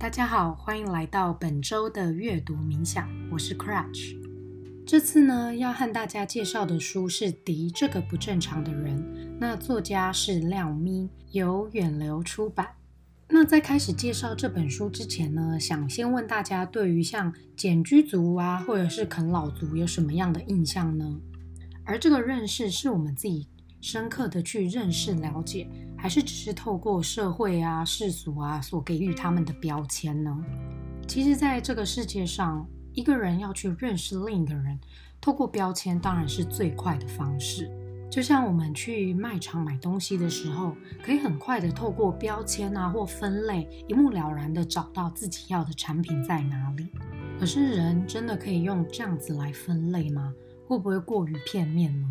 大家好，欢迎来到本周的阅读冥想，我是 Crutch。这次呢，要和大家介绍的书是《敌这个不正常的人》，那作家是廖咪，由远流出版。那在开始介绍这本书之前呢，想先问大家，对于像简居族啊，或者是啃老族，有什么样的印象呢？而这个认识是我们自己深刻的去认识了解，还是只是透过社会啊、世俗啊所给予他们的标签呢？其实，在这个世界上，一个人要去认识另一个人，透过标签当然是最快的方式。就像我们去卖场买东西的时候，可以很快的透过标签啊或分类，一目了然的找到自己要的产品在哪里。可是，人真的可以用这样子来分类吗？会不会过于片面呢？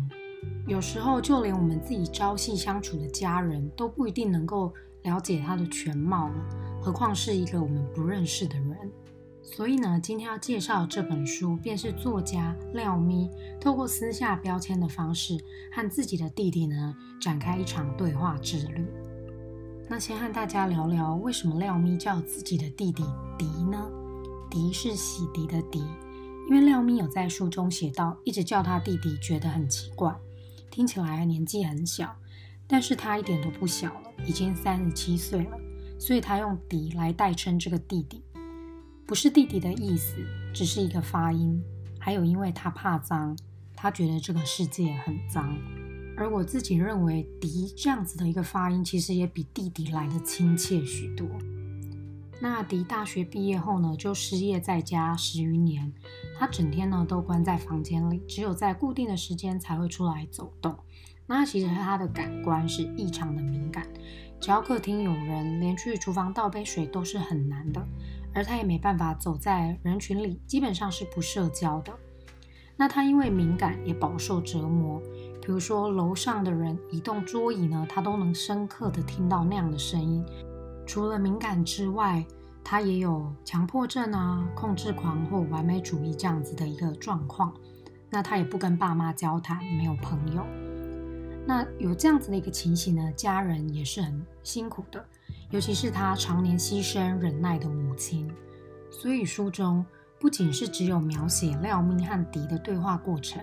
有时候，就连我们自己朝夕相处的家人都不一定能够了解他的全貌了，何况是一个我们不认识的人。所以呢，今天要介绍这本书，便是作家廖咪透过撕下标签的方式，和自己的弟弟呢展开一场对话之旅。那先和大家聊聊，为什么廖咪叫自己的弟弟迪呢？迪是洗涤的迪，因为廖咪有在书中写到，一直叫他弟弟觉得很奇怪，听起来年纪很小，但是他一点都不小了，已经三十七岁了，所以他用迪来代称这个弟弟。不是弟弟的意思，只是一个发音。还有，因为他怕脏，他觉得这个世界很脏。而我自己认为，迪这样子的一个发音，其实也比弟弟来的亲切许多。那迪大学毕业后呢，就失业在家十余年。他整天呢都关在房间里，只有在固定的时间才会出来走动。那其实他的感官是异常的敏感，只要客厅有人，连去厨房倒杯水都是很难的。而他也没办法走在人群里，基本上是不社交的。那他因为敏感，也饱受折磨。比如说楼上的人移动桌椅呢，他都能深刻的听到那样的声音。除了敏感之外，他也有强迫症啊、控制狂或完美主义这样子的一个状况。那他也不跟爸妈交谈，没有朋友。那有这样子的一个情形呢，家人也是很辛苦的。尤其是他常年牺牲忍耐的母亲，所以书中不仅是只有描写廖明和迪的对话过程，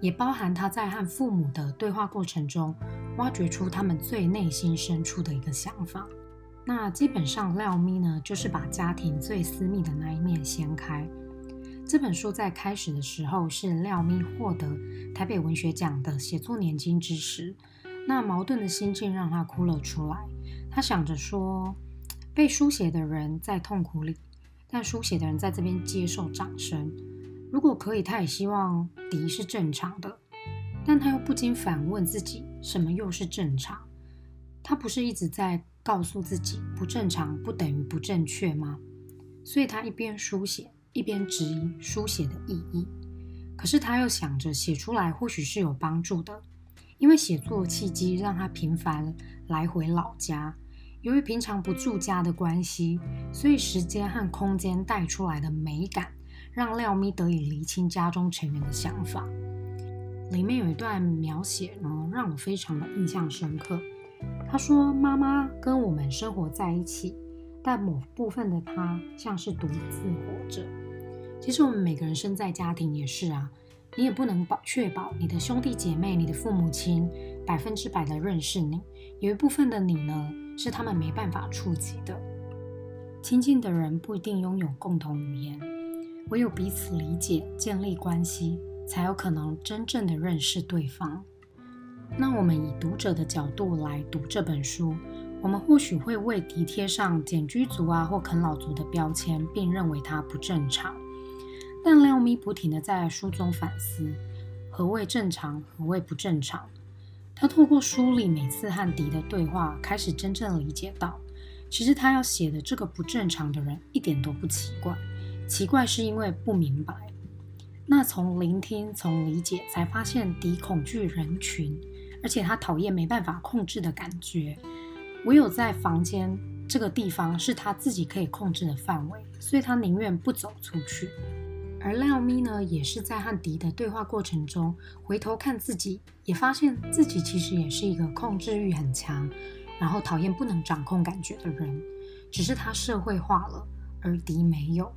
也包含他在和父母的对话过程中，挖掘出他们最内心深处的一个想法。那基本上廖咪呢，就是把家庭最私密的那一面掀开。这本书在开始的时候是廖咪获得台北文学奖的写作年金之时，那矛盾的心境让他哭了出来。他想着说，被书写的人在痛苦里，但书写的人在这边接受掌声。如果可以，他也希望迪是正常的，但他又不禁反问自己：什么又是正常？他不是一直在告诉自己不正常不等于不正确吗？所以他一边书写，一边质疑书写的意义。可是他又想着写出来或许是有帮助的，因为写作契机让他频繁来回老家。由于平常不住家的关系，所以时间和空间带出来的美感，让廖咪得以厘清家中成员的想法。里面有一段描写呢，让我非常的印象深刻。他说：“妈妈跟我们生活在一起，但某部分的他像是独自活着。其实我们每个人生在家庭也是啊，你也不能保确保你的兄弟姐妹、你的父母亲百分之百的认识你。有一部分的你呢。”是他们没办法触及的。亲近的人不一定拥有共同语言，唯有彼此理解、建立关系，才有可能真正的认识对方。那我们以读者的角度来读这本书，我们或许会为迪贴上简居族啊或啃老族的标签，并认为他不正常。但廖咪不停地在书中反思：何谓正常？何谓不正常？他透过书里每次和迪的对话，开始真正理解到，其实他要写的这个不正常的人一点都不奇怪，奇怪是因为不明白。那从聆听、从理解，才发现迪恐惧人群，而且他讨厌没办法控制的感觉。唯有在房间这个地方是他自己可以控制的范围，所以他宁愿不走出去。而廖咪呢，也是在和迪的对话过程中，回头看自己，也发现自己其实也是一个控制欲很强，然后讨厌不能掌控感觉的人，只是他社会化了，而迪没有。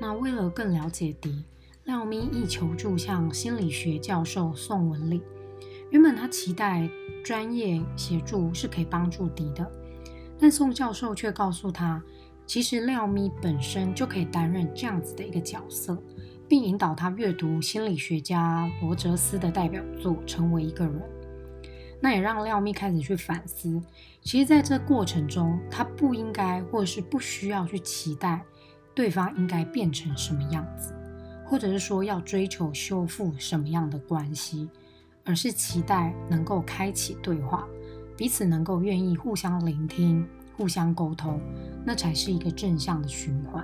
那为了更了解迪，廖咪亦求助向心理学教授宋文礼。原本他期待专业协助是可以帮助迪的，但宋教授却告诉他，其实廖咪本身就可以担任这样子的一个角色，并引导他阅读心理学家罗哲斯的代表作，成为一个人。那也让廖咪开始去反思，其实在这过程中，他不应该或者是不需要去期待对方应该变成什么样子，或者是说要追求修复什么样的关系。而是期待能够开启对话，彼此能够愿意互相聆听、互相沟通，那才是一个正向的循环。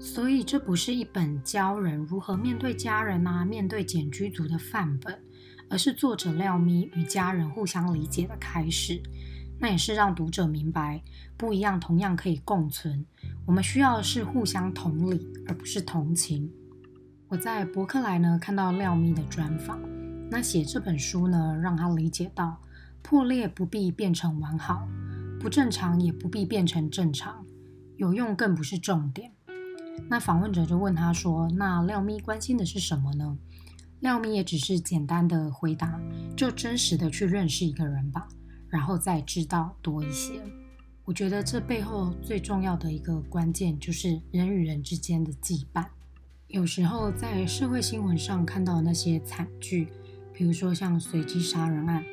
所以，这不是一本教人如何面对家人啊、面对简居族的范本，而是作者廖咪与家人互相理解的开始。那也是让读者明白，不一样同样可以共存。我们需要的是互相同理，而不是同情。我在博客来呢看到廖咪的专访。那写这本书呢，让他理解到破裂不必变成完好，不正常也不必变成正常，有用更不是重点。那访问者就问他说：“那廖咪关心的是什么呢？”廖咪也只是简单的回答：“就真实的去认识一个人吧，然后再知道多一些。”我觉得这背后最重要的一个关键就是人与人之间的羁绊。有时候在社会新闻上看到那些惨剧。比如说像随机杀人案，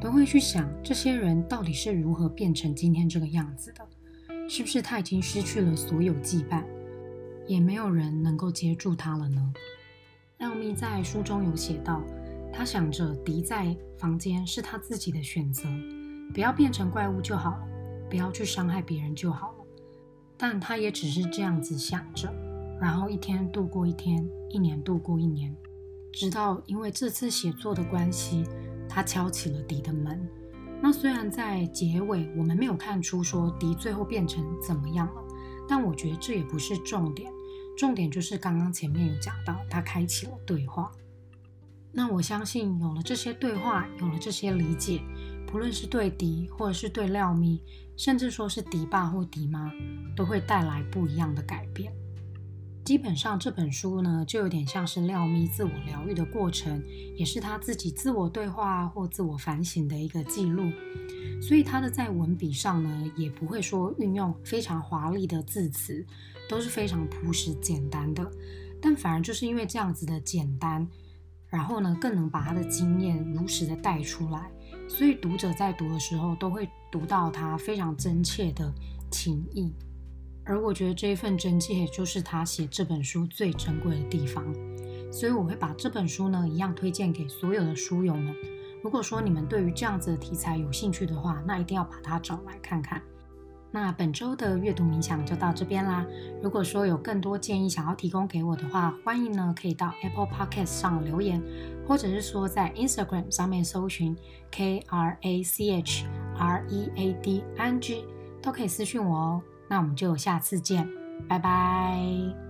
都会去想这些人到底是如何变成今天这个样子的？是不是他已经失去了所有羁绊，也没有人能够接住他了呢？廖咪在书中有写到，他想着敌在房间是他自己的选择，不要变成怪物就好了，不要去伤害别人就好了。但他也只是这样子想着，然后一天度过一天，一年度过一年。直到因为这次写作的关系，他敲起了迪的门。那虽然在结尾我们没有看出说迪最后变成怎么样了，但我觉得这也不是重点。重点就是刚刚前面有讲到，他开启了对话。那我相信有了这些对话，有了这些理解，不论是对迪，或者是对廖咪，甚至说是迪爸或迪妈，都会带来不一样的改变。基本上这本书呢，就有点像是廖咪自我疗愈的过程，也是他自己自我对话或自我反省的一个记录。所以他的在文笔上呢，也不会说运用非常华丽的字词，都是非常朴实简单的。但反而就是因为这样子的简单，然后呢，更能把他的经验如实的带出来，所以读者在读的时候都会读到他非常真切的情意。而我觉得这一份真切，就是他写这本书最珍贵的地方，所以我会把这本书呢一样推荐给所有的书友们。如果说你们对于这样子的题材有兴趣的话，那一定要把它找来看看。那本周的阅读冥想就到这边啦。如果说有更多建议想要提供给我的话，欢迎呢可以到 Apple Podcast 上留言，或者是说在 Instagram 上面搜寻 K R A C H R E A D N G，都可以私讯我哦。那我们就下次见，拜拜。